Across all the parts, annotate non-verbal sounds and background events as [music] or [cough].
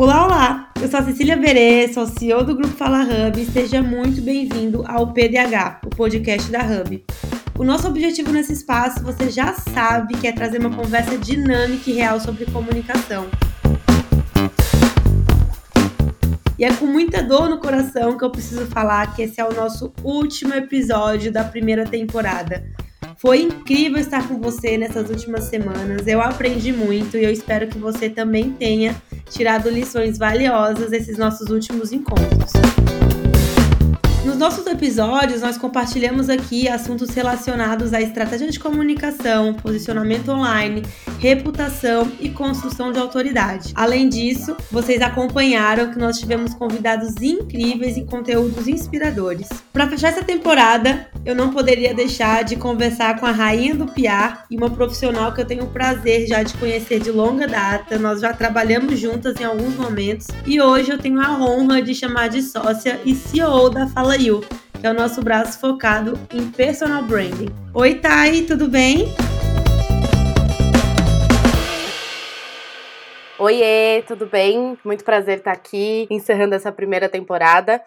Olá, olá! Eu sou a Cecília Berê, sou CEO do Grupo Fala Hub e seja muito bem-vindo ao PDH, o podcast da Hub. O nosso objetivo nesse espaço, você já sabe, que é trazer uma conversa dinâmica e real sobre comunicação. E é com muita dor no coração que eu preciso falar que esse é o nosso último episódio da primeira temporada. Foi incrível estar com você nessas últimas semanas. Eu aprendi muito e eu espero que você também tenha tirado lições valiosas desses nossos últimos encontros. Nos nossos episódios, nós compartilhamos aqui assuntos relacionados à estratégia de comunicação, posicionamento online, reputação e construção de autoridade. Além disso, vocês acompanharam que nós tivemos convidados incríveis e conteúdos inspiradores. Para fechar essa temporada, eu não poderia deixar de conversar com a rainha do PR e uma profissional que eu tenho o prazer já de conhecer de longa data. Nós já trabalhamos juntas em alguns momentos e hoje eu tenho a honra de chamar de sócia e CEO da Fala Fala You, que é o nosso braço focado em personal branding. Oi, Thay, tudo bem? Oiê, tudo bem? Muito prazer estar aqui encerrando essa primeira temporada,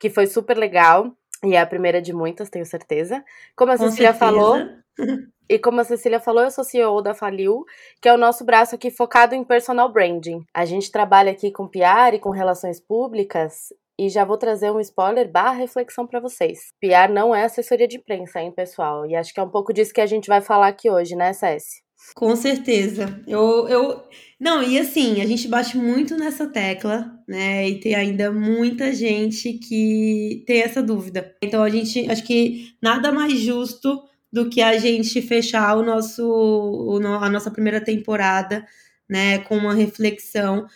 que foi super legal. E é a primeira de muitas, tenho certeza. Como a Com Cecília certeza. falou, [laughs] e como a Cecília falou, eu sou CEO da Faliu, que é o nosso braço aqui focado em personal branding. A gente trabalha aqui com PR e com relações públicas e já vou trazer um spoiler barra reflexão para vocês. PR não é assessoria de imprensa, hein, pessoal? E acho que é um pouco disso que a gente vai falar aqui hoje, né, Cessi? Com certeza. Eu, eu. Não, e assim, a gente bate muito nessa tecla, né? E tem ainda muita gente que tem essa dúvida. Então a gente. Acho que nada mais justo do que a gente fechar o nosso, a nossa primeira temporada, né? Com uma reflexão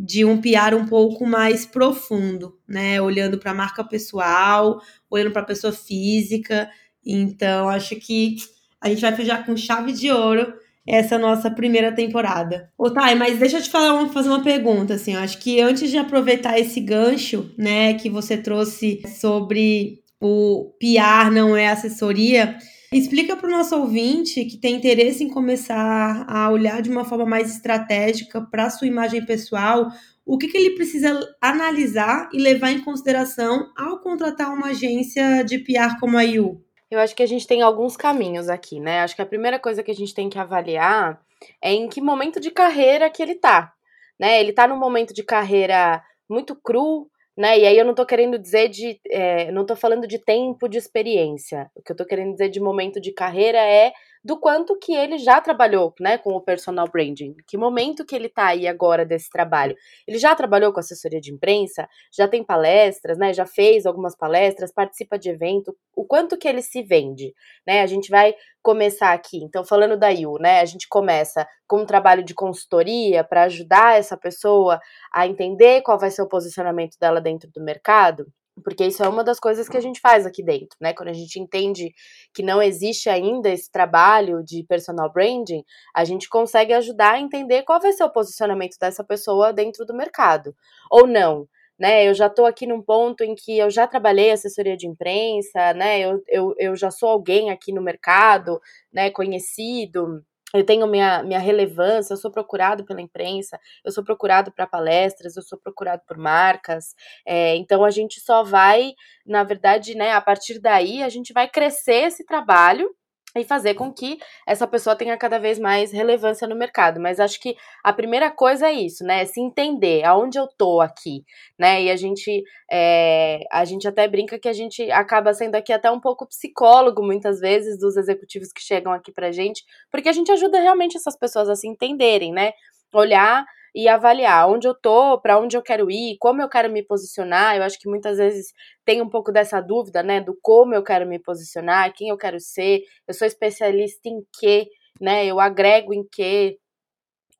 de um PR um pouco mais profundo, né? Olhando para a marca pessoal, olhando para a pessoa física. Então, acho que a gente vai fechar com chave de ouro essa nossa primeira temporada. Ô, Thay, mas deixa eu te falar, fazer uma pergunta, assim, eu acho que antes de aproveitar esse gancho, né, que você trouxe sobre o PR não é assessoria, Explica para o nosso ouvinte que tem interesse em começar a olhar de uma forma mais estratégica para a sua imagem pessoal, o que, que ele precisa analisar e levar em consideração ao contratar uma agência de PR como a IU? Eu acho que a gente tem alguns caminhos aqui, né? Acho que a primeira coisa que a gente tem que avaliar é em que momento de carreira que ele tá, né? Ele tá num momento de carreira muito cru, né? E aí eu não tô querendo dizer de. É, não tô falando de tempo de experiência. O que eu tô querendo dizer de momento de carreira é do quanto que ele já trabalhou, né, com o personal branding. Que momento que ele tá aí agora desse trabalho? Ele já trabalhou com assessoria de imprensa, já tem palestras, né, já fez algumas palestras, participa de evento, o quanto que ele se vende, né? A gente vai começar aqui. Então, falando da IU, né, a gente começa com um trabalho de consultoria para ajudar essa pessoa a entender qual vai ser o posicionamento dela dentro do mercado. Porque isso é uma das coisas que a gente faz aqui dentro, né? Quando a gente entende que não existe ainda esse trabalho de personal branding, a gente consegue ajudar a entender qual vai ser o posicionamento dessa pessoa dentro do mercado. Ou não, né? Eu já estou aqui num ponto em que eu já trabalhei assessoria de imprensa, né? Eu, eu, eu já sou alguém aqui no mercado, né? Conhecido eu tenho minha, minha relevância, eu sou procurado pela imprensa, eu sou procurado para palestras, eu sou procurado por marcas. É, então a gente só vai, na verdade, né, a partir daí, a gente vai crescer esse trabalho e fazer com que essa pessoa tenha cada vez mais relevância no mercado. Mas acho que a primeira coisa é isso, né? É se entender aonde eu tô aqui, né? E a gente, é, a gente até brinca que a gente acaba sendo aqui até um pouco psicólogo muitas vezes dos executivos que chegam aqui pra gente, porque a gente ajuda realmente essas pessoas a se entenderem, né? Olhar e avaliar onde eu tô, para onde eu quero ir, como eu quero me posicionar. Eu acho que muitas vezes tem um pouco dessa dúvida, né, do como eu quero me posicionar, quem eu quero ser. Eu sou especialista em quê, né? Eu agrego em quê?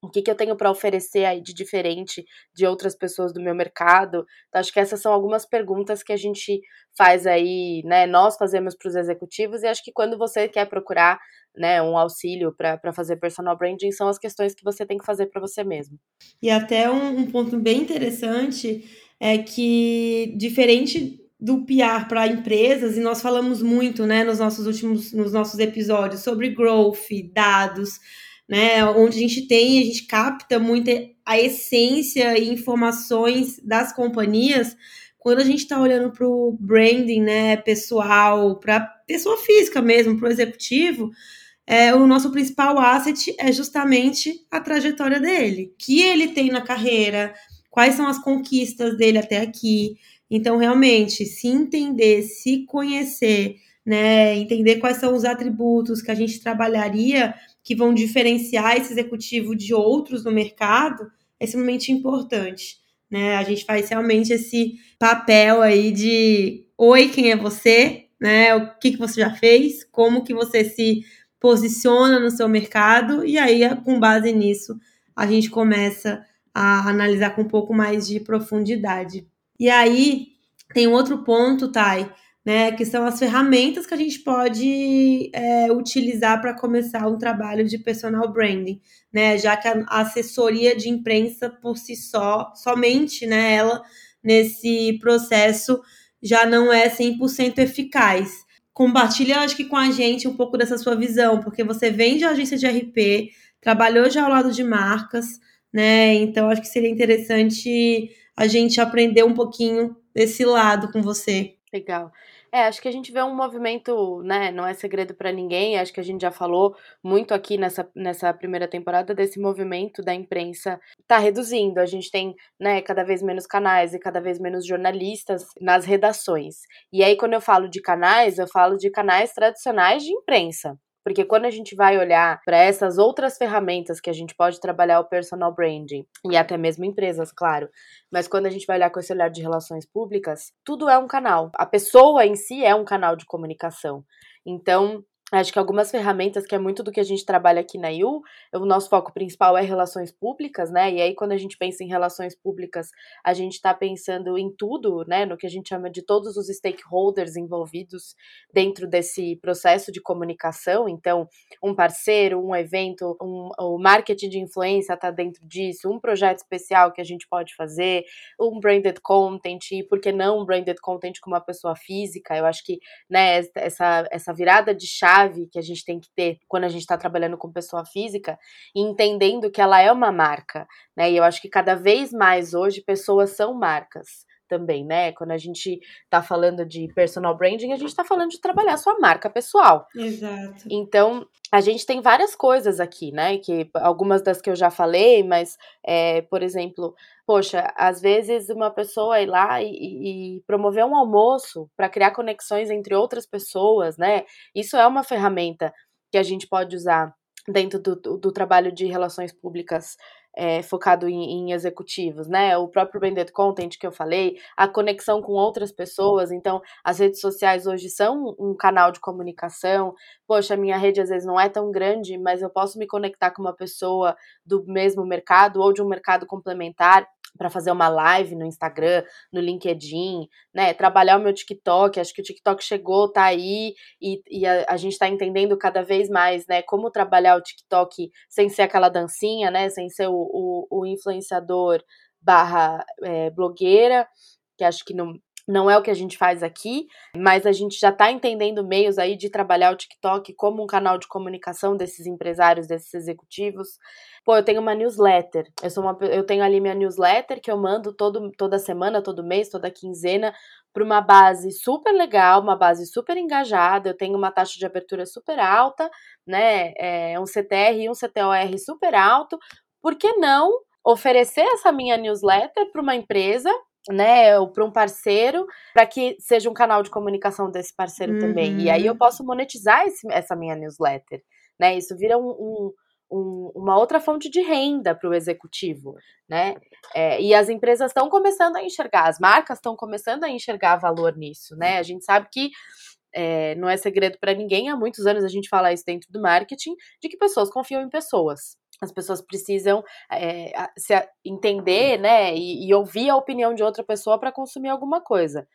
O que, que eu tenho para oferecer aí de diferente de outras pessoas do meu mercado? Então, acho que essas são algumas perguntas que a gente faz aí, né? Nós fazemos para os executivos, e acho que quando você quer procurar né, um auxílio para fazer personal branding, são as questões que você tem que fazer para você mesmo. E até um, um ponto bem interessante é que, diferente do PR para empresas, e nós falamos muito né, nos nossos últimos nos nossos episódios sobre growth, dados né? Onde a gente tem, a gente capta muito a essência e informações das companhias quando a gente está olhando para o branding, né, pessoal, para pessoa física mesmo, para o executivo, é, o nosso principal asset é justamente a trajetória dele, que ele tem na carreira, quais são as conquistas dele até aqui. Então, realmente, se entender, se conhecer, né, entender quais são os atributos que a gente trabalharia que vão diferenciar esse executivo de outros no mercado, é extremamente importante. Né? A gente faz realmente esse papel aí de oi, quem é você? Né? O que, que você já fez? Como que você se posiciona no seu mercado? E aí, com base nisso, a gente começa a analisar com um pouco mais de profundidade. E aí, tem outro ponto, Thay, né, que são as ferramentas que a gente pode é, utilizar para começar um trabalho de personal branding, né, já que a assessoria de imprensa por si só, somente, né, ela nesse processo já não é 100% eficaz. Compartilha, acho que com a gente um pouco dessa sua visão, porque você vem de agência de RP, trabalhou já ao lado de marcas, né? Então acho que seria interessante a gente aprender um pouquinho desse lado com você. Legal. É, acho que a gente vê um movimento, né, não é segredo para ninguém, acho que a gente já falou muito aqui nessa, nessa primeira temporada desse movimento da imprensa tá reduzindo. A gente tem, né, cada vez menos canais e cada vez menos jornalistas nas redações. E aí quando eu falo de canais, eu falo de canais tradicionais de imprensa. Porque quando a gente vai olhar para essas outras ferramentas que a gente pode trabalhar o personal branding, e até mesmo empresas, claro, mas quando a gente vai olhar com esse olhar de relações públicas, tudo é um canal. A pessoa em si é um canal de comunicação. Então, Acho que algumas ferramentas, que é muito do que a gente trabalha aqui na IU, o nosso foco principal é relações públicas, né? E aí, quando a gente pensa em relações públicas, a gente está pensando em tudo, né? No que a gente chama de todos os stakeholders envolvidos dentro desse processo de comunicação. Então, um parceiro, um evento, um, o marketing de influência está dentro disso, um projeto especial que a gente pode fazer, um branded content, e por que não um branded content com uma pessoa física? Eu acho que, né, essa, essa virada de chave chave que a gente tem que ter quando a gente está trabalhando com pessoa física e entendendo que ela é uma marca, né? E eu acho que cada vez mais hoje pessoas são marcas também, né? Quando a gente tá falando de personal branding, a gente tá falando de trabalhar sua marca pessoal. Exato. Então, a gente tem várias coisas aqui, né? Que algumas das que eu já falei, mas, é, por exemplo, poxa, às vezes uma pessoa ir lá e, e promover um almoço para criar conexões entre outras pessoas, né? Isso é uma ferramenta que a gente pode usar dentro do, do, do trabalho de relações públicas é, focado em, em, executivos, né? O próprio branded content que eu falei, a conexão com outras pessoas. Então, as redes sociais hoje são um canal de comunicação. Poxa, minha rede às vezes não é tão grande, mas eu posso me conectar com uma pessoa do mesmo mercado ou de um mercado complementar para fazer uma live no Instagram, no LinkedIn, né? Trabalhar o meu TikTok, acho que o TikTok chegou, tá aí, e, e a, a, gente está entendendo cada vez mais, né? Como trabalhar o TikTok sem ser aquela dancinha, né? Sem ser o, o, o influenciador barra é, blogueira, que acho que não, não é o que a gente faz aqui, mas a gente já está entendendo meios aí de trabalhar o TikTok como um canal de comunicação desses empresários, desses executivos. Pô, eu tenho uma newsletter. Eu sou uma, eu tenho ali minha newsletter que eu mando todo, toda semana, todo mês, toda quinzena para uma base super legal, uma base super engajada. Eu tenho uma taxa de abertura super alta, né? É um CTR e um CTOR super alto. Por que não oferecer essa minha newsletter para uma empresa né, para um parceiro, para que seja um canal de comunicação desse parceiro uhum. também. E aí eu uhum. posso monetizar esse, essa minha newsletter, né? Isso vira um, um, um, uma outra fonte de renda para o executivo, né? É, e as empresas estão começando a enxergar, as marcas estão começando a enxergar valor nisso, né? A gente sabe que é, não é segredo para ninguém, há muitos anos a gente fala isso dentro do marketing, de que pessoas confiam em pessoas. As pessoas precisam é, se entender, né, e, e ouvir a opinião de outra pessoa para consumir alguma coisa.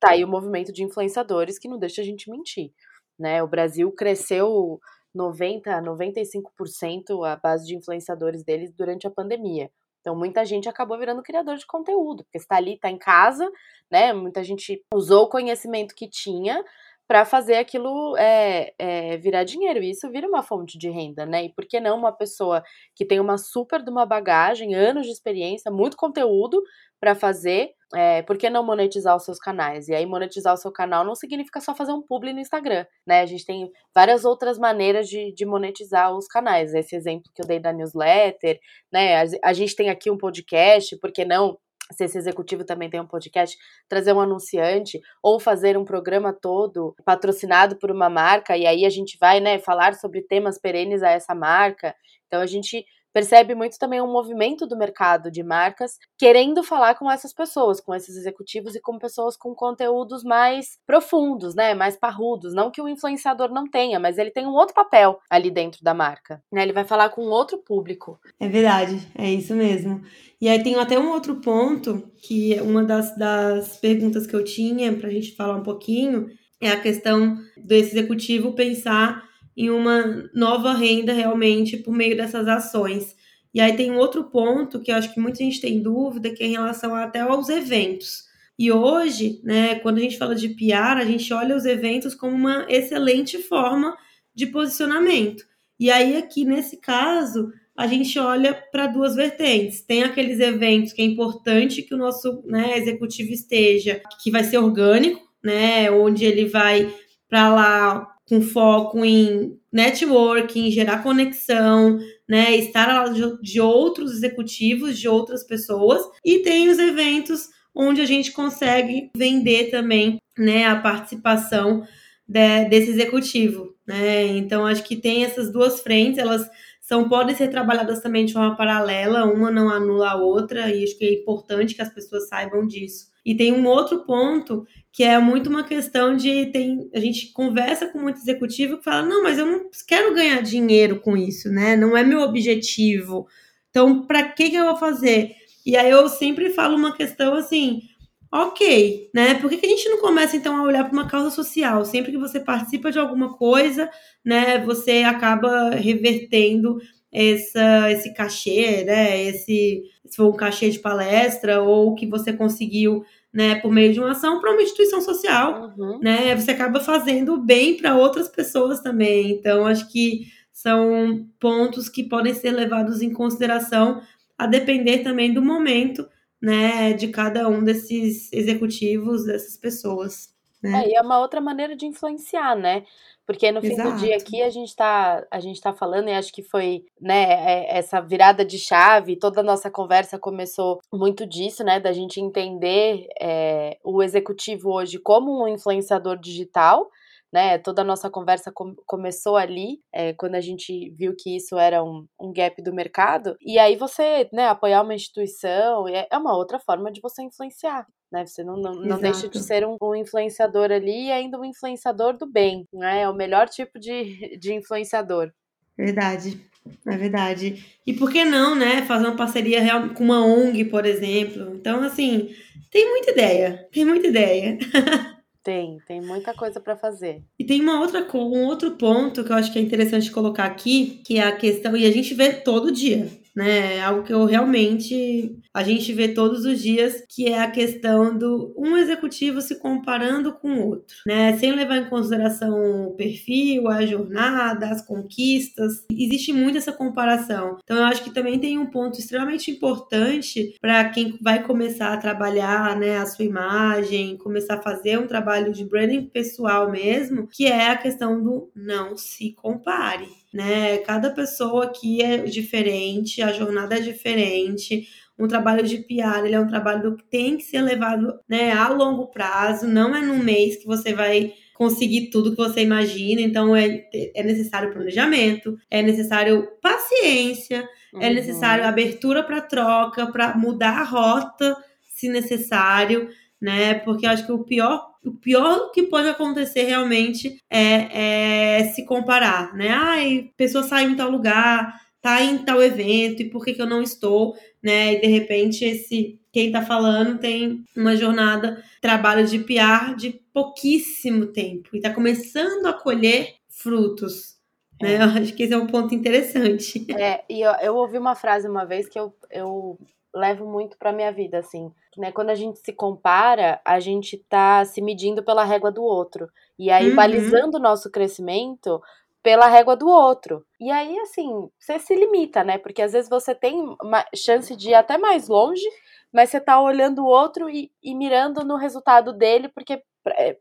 Tá aí o movimento de influenciadores que não deixa a gente mentir, né? O Brasil cresceu 90, 95% a base de influenciadores deles durante a pandemia. Então, muita gente acabou virando criador de conteúdo, porque está ali, está em casa, né? Muita gente usou o conhecimento que tinha para fazer aquilo é, é, virar dinheiro. E isso vira uma fonte de renda, né? E por que não uma pessoa que tem uma super de uma bagagem, anos de experiência, muito conteúdo para fazer, é, por que não monetizar os seus canais? E aí, monetizar o seu canal não significa só fazer um publi no Instagram, né? A gente tem várias outras maneiras de, de monetizar os canais. Esse exemplo que eu dei da newsletter, né? A, a gente tem aqui um podcast, por que não se esse executivo também tem um podcast, trazer um anunciante ou fazer um programa todo patrocinado por uma marca e aí a gente vai, né, falar sobre temas perenes a essa marca. Então a gente percebe muito também um movimento do mercado de marcas querendo falar com essas pessoas, com esses executivos e com pessoas com conteúdos mais profundos, né, mais parrudos. Não que o influenciador não tenha, mas ele tem um outro papel ali dentro da marca, né? Ele vai falar com outro público. É verdade, é isso mesmo. E aí tem até um outro ponto que uma das, das perguntas que eu tinha para a gente falar um pouquinho é a questão desse executivo pensar em uma nova renda realmente por meio dessas ações. E aí tem um outro ponto que eu acho que muita gente tem dúvida, que é em relação até aos eventos. E hoje, né, quando a gente fala de PR, a gente olha os eventos como uma excelente forma de posicionamento. E aí, aqui nesse caso, a gente olha para duas vertentes. Tem aqueles eventos que é importante que o nosso né, executivo esteja, que vai ser orgânico, né, onde ele vai para lá com foco em networking, gerar conexão, né, estar ao lado de outros executivos, de outras pessoas, e tem os eventos onde a gente consegue vender também, né, a participação de, desse executivo, né? Então acho que tem essas duas frentes, elas são podem ser trabalhadas também de forma paralela, uma não anula a outra, e acho que é importante que as pessoas saibam disso. E tem um outro ponto que é muito uma questão de tem a gente conversa com muito executivo que fala não, mas eu não quero ganhar dinheiro com isso, né? Não é meu objetivo. Então, para que que eu vou fazer? E aí eu sempre falo uma questão assim, ok, né? Por que, que a gente não começa então a olhar para uma causa social? Sempre que você participa de alguma coisa, né, você acaba revertendo essa, esse cachê, né? Esse, se for um cachê de palestra ou que você conseguiu né, por meio de uma ação para uma instituição social, uhum. né? Você acaba fazendo bem para outras pessoas também. Então, acho que são pontos que podem ser levados em consideração a depender também do momento, né, de cada um desses executivos, dessas pessoas. Né? É, e é uma outra maneira de influenciar, né? Porque no fim Exato. do dia aqui a gente tá, a gente tá falando, e acho que foi, né, é, essa virada de chave, toda a nossa conversa começou muito disso, né, da gente entender é, o executivo hoje como um influenciador digital, né? Toda a nossa conversa com, começou ali, é, quando a gente viu que isso era um, um gap do mercado. E aí você, né, apoiar uma instituição é, é uma outra forma de você influenciar né? Você não, não, não deixa de ser um, um, influenciador ali e ainda um influenciador do bem, né? É o melhor tipo de, de influenciador. Verdade, é verdade. E por que não, né? Fazer uma parceria real com uma ONG, por exemplo. Então, assim, tem muita ideia, tem muita ideia. [laughs] Tem, tem muita coisa para fazer. E tem uma outra, um outro ponto que eu acho que é interessante colocar aqui, que é a questão, e a gente vê todo dia, né? É algo que eu realmente a gente vê todos os dias, que é a questão do um executivo se comparando com o outro, né? Sem levar em consideração o perfil, a jornada, as conquistas. Existe muito essa comparação. Então eu acho que também tem um ponto extremamente importante para quem vai começar a trabalhar, né, a sua imagem, começar a fazer um trabalho de branding pessoal mesmo, que é a questão do não se compare né? Cada pessoa aqui é diferente, a jornada é diferente. Um trabalho de PR, ele é um trabalho que tem que ser levado, né, a longo prazo, não é num mês que você vai conseguir tudo que você imagina, então é, é necessário planejamento, é necessário paciência, é uhum. é necessário abertura para troca, para mudar a rota, se necessário, né? Porque eu acho que o pior o pior que pode acontecer realmente é, é se comparar, né? Ai, pessoa saiu em tal lugar, tá em tal evento, e por que, que eu não estou, né? E de repente esse quem tá falando tem uma jornada, trabalho de PR de pouquíssimo tempo e tá começando a colher frutos. Né? É. Eu acho que esse é um ponto interessante. É, e eu, eu ouvi uma frase uma vez que eu, eu levo muito para minha vida, assim. né, quando a gente se compara, a gente tá se medindo pela régua do outro. E aí, uhum. balizando o nosso crescimento pela régua do outro. E aí, assim, você se limita, né? Porque às vezes você tem chance de ir até mais longe, mas você tá olhando o outro e, e mirando no resultado dele, porque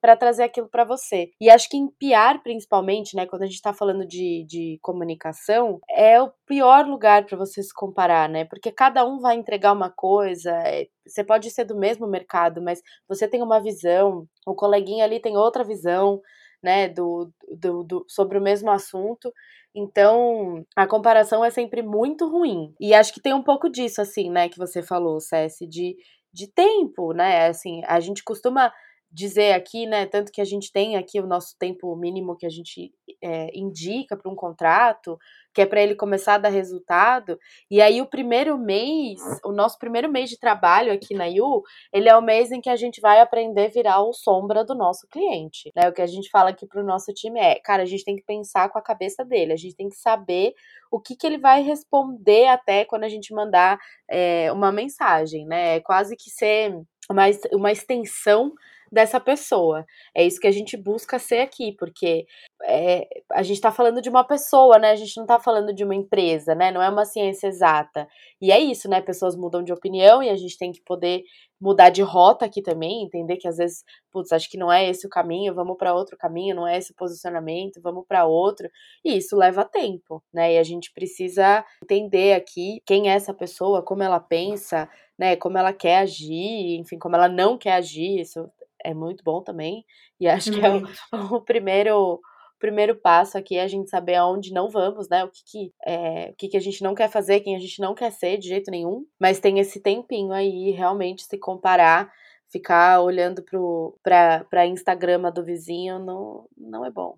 para é, trazer aquilo para você. E acho que em PR, principalmente, né, quando a gente está falando de, de comunicação, é o pior lugar para você se comparar, né? Porque cada um vai entregar uma coisa, é, você pode ser do mesmo mercado, mas você tem uma visão, o coleguinha ali tem outra visão, né, do, do, do sobre o mesmo assunto. Então, a comparação é sempre muito ruim. E acho que tem um pouco disso, assim, né, que você falou, Cessi, de, de tempo, né? Assim, a gente costuma dizer aqui, né? Tanto que a gente tem aqui o nosso tempo mínimo que a gente é, indica para um contrato, que é para ele começar a dar resultado. E aí, o primeiro mês, o nosso primeiro mês de trabalho aqui na IU, ele é o mês em que a gente vai aprender a virar o sombra do nosso cliente. Né? O que a gente fala aqui para o nosso time é, cara, a gente tem que pensar com a cabeça dele, a gente tem que saber o que, que ele vai responder até quando a gente mandar é, uma mensagem, né? É quase que ser uma, uma extensão dessa pessoa. É isso que a gente busca ser aqui, porque é, a gente está falando de uma pessoa, né? A gente não está falando de uma empresa, né? Não é uma ciência exata. E é isso, né? Pessoas mudam de opinião e a gente tem que poder mudar de rota aqui também, entender que às vezes, putz, acho que não é esse o caminho, vamos para outro caminho, não é esse o posicionamento, vamos para outro. E isso leva tempo, né? E a gente precisa entender aqui quem é essa pessoa, como ela pensa, né, como ela quer agir, enfim, como ela não quer agir, isso é muito bom também. E acho que é o, [laughs] o primeiro primeiro passo aqui é a gente saber aonde não vamos, né? O que que, é, o que que a gente não quer fazer, quem a gente não quer ser de jeito nenhum. Mas tem esse tempinho aí, realmente, se comparar, ficar olhando pro, pra, pra Instagrama do vizinho não, não é bom.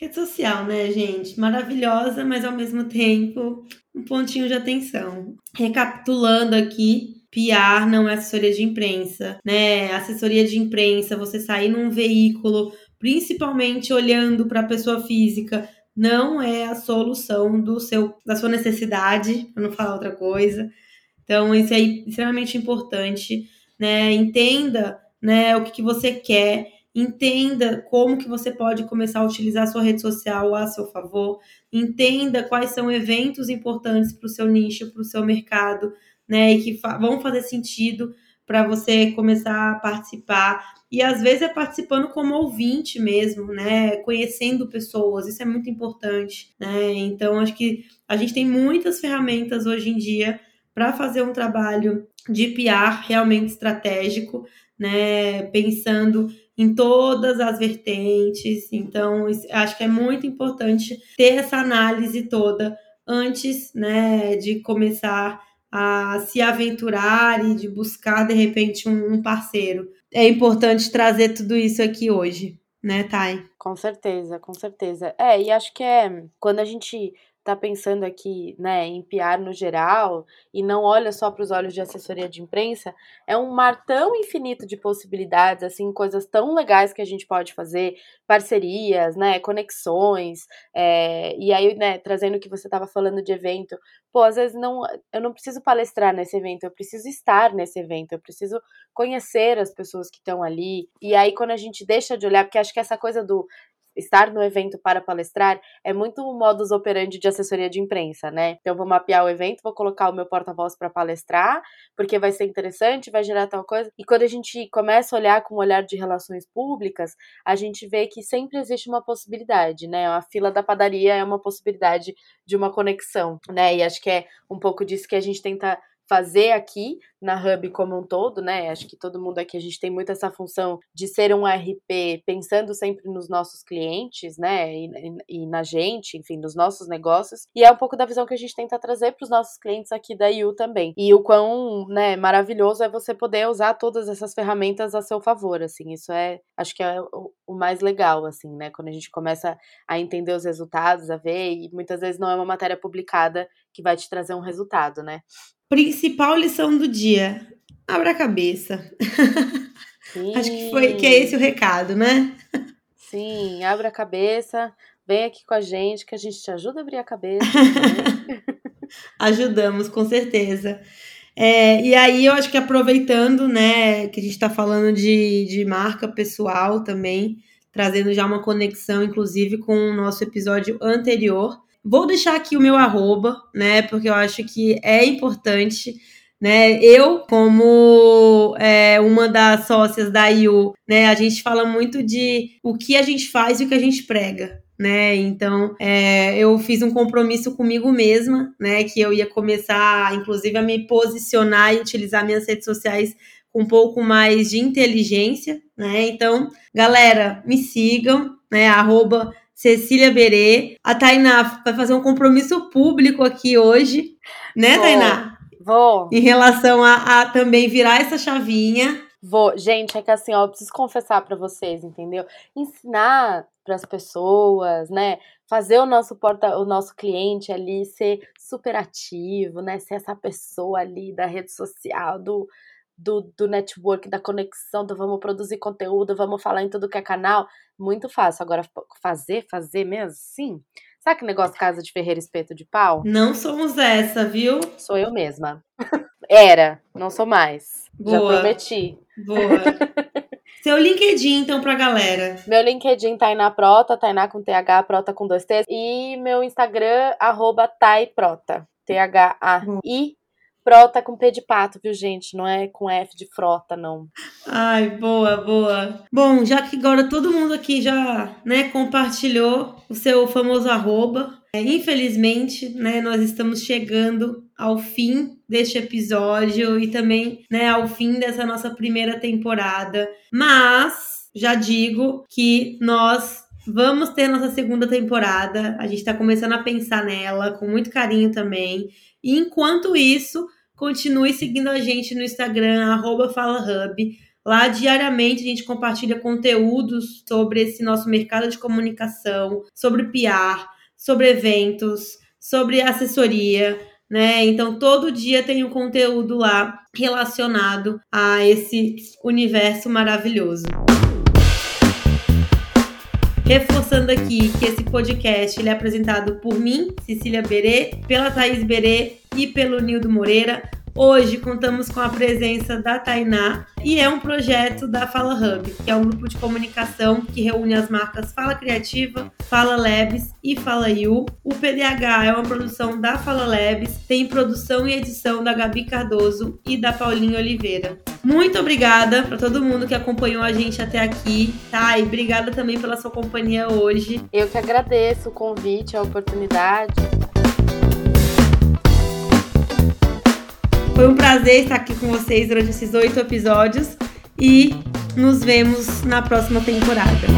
Rede social, né, gente? Maravilhosa, mas ao mesmo tempo um pontinho de atenção. Recapitulando aqui, PR não é assessoria de imprensa, né? Assessoria de imprensa, você sair num veículo, principalmente olhando para a pessoa física, não é a solução do seu da sua necessidade, para não falar outra coisa. Então, isso é extremamente importante, né? Entenda, né, o que, que você quer, entenda como que você pode começar a utilizar a sua rede social a seu favor, entenda quais são eventos importantes para o seu nicho, para o seu mercado, né, e que fa vão fazer sentido para você começar a participar. E às vezes é participando como ouvinte mesmo, né? Conhecendo pessoas, isso é muito importante, né? Então acho que a gente tem muitas ferramentas hoje em dia para fazer um trabalho de PR realmente estratégico, né? Pensando em todas as vertentes. Então, acho que é muito importante ter essa análise toda antes, né, de começar a se aventurar e de buscar de repente um, um parceiro. É importante trazer tudo isso aqui hoje, né, Thay? Com certeza, com certeza. É, e acho que é quando a gente está pensando aqui né, em PR no geral e não olha só para os olhos de assessoria de imprensa, é um mar tão infinito de possibilidades, assim, coisas tão legais que a gente pode fazer, parcerias, né, conexões, é, e aí, né, trazendo o que você estava falando de evento, pô, às vezes não, eu não preciso palestrar nesse evento, eu preciso estar nesse evento, eu preciso conhecer as pessoas que estão ali, e aí quando a gente deixa de olhar, porque acho que essa coisa do estar no evento para palestrar é muito o modus operandi de assessoria de imprensa, né? Então, vou mapear o evento, vou colocar o meu porta-voz para palestrar, porque vai ser interessante, vai gerar tal coisa. E quando a gente começa a olhar com um olhar de relações públicas, a gente vê que sempre existe uma possibilidade, né? A fila da padaria é uma possibilidade de uma conexão, né? E acho que é um pouco disso que a gente tenta fazer aqui na Hub como um todo, né? Acho que todo mundo aqui a gente tem muito essa função de ser um RP pensando sempre nos nossos clientes, né? E, e, e na gente, enfim, nos nossos negócios. E é um pouco da visão que a gente tenta trazer para os nossos clientes aqui da IU também. E o quão, né, maravilhoso é você poder usar todas essas ferramentas a seu favor, assim. Isso é, acho que é o, o mais legal, assim, né? Quando a gente começa a entender os resultados, a ver, e muitas vezes não é uma matéria publicada que vai te trazer um resultado, né? Principal lição do dia: abra a cabeça. [laughs] Acho que foi que é esse o recado, né? Sim, abra a cabeça, vem aqui com a gente que a gente te ajuda a abrir a cabeça. [laughs] Ajudamos, com certeza. É, e aí eu acho que aproveitando, né, que a gente está falando de, de marca pessoal também, trazendo já uma conexão, inclusive, com o nosso episódio anterior. Vou deixar aqui o meu arroba, né, porque eu acho que é importante né? Eu, como é, uma das sócias da IU, né, a gente fala muito de o que a gente faz e o que a gente prega. Né? Então, é, eu fiz um compromisso comigo mesma, né? Que eu ia começar, inclusive, a me posicionar e utilizar minhas redes sociais com um pouco mais de inteligência, né? Então, galera, me sigam, né? Arroba Cecília Berê. A Tainá vai fazer um compromisso público aqui hoje, né, Bom. Tainá? Vou. Em relação a, a também virar essa chavinha. Vou. Gente, é que assim, ó, eu preciso confessar para vocês, entendeu? Ensinar para as pessoas, né? Fazer o nosso porta, o nosso cliente ali ser super ativo, né? Ser essa pessoa ali da rede social, do, do, do network, da conexão, do vamos produzir conteúdo, vamos falar em tudo que é canal. Muito fácil. Agora, fazer, fazer mesmo, sim. Sabe que negócio casa de ferreiro espeto de pau? Não somos essa, viu? Sou eu mesma. [laughs] Era, não sou mais. Boa. Já prometi. Boa. [laughs] Seu LinkedIn, então, pra galera. Meu LinkedIn, Tainá Prota, Tainá com TH, Prota com dois T's. E meu Instagram, arroba Taiprota. T-H-A-I Prota com P de pato, viu, gente? Não é com F de frota, não. Ai, boa, boa. Bom, já que agora todo mundo aqui já, né, compartilhou o seu famoso arroba, é, infelizmente, né, nós estamos chegando ao fim deste episódio e também, né, ao fim dessa nossa primeira temporada. Mas já digo que nós vamos ter nossa segunda temporada. A gente está começando a pensar nela com muito carinho também. E enquanto isso, Continue seguindo a gente no Instagram, FalaHub. Lá diariamente a gente compartilha conteúdos sobre esse nosso mercado de comunicação, sobre PR, sobre eventos, sobre assessoria, né? Então todo dia tem um conteúdo lá relacionado a esse universo maravilhoso. Reforçando aqui que esse podcast ele é apresentado por mim, Cecília Berê, pela Thaís Berê e pelo Nildo Moreira. Hoje contamos com a presença da Tainá e é um projeto da Fala Hub, que é um grupo de comunicação que reúne as marcas Fala Criativa, Fala Labs e Fala You. O PDH é uma produção da Fala Labs, tem produção e edição da Gabi Cardoso e da Paulinha Oliveira. Muito obrigada para todo mundo que acompanhou a gente até aqui, tá? E obrigada também pela sua companhia hoje. Eu que agradeço o convite, a oportunidade. Foi um prazer estar aqui com vocês durante esses oito episódios e nos vemos na próxima temporada.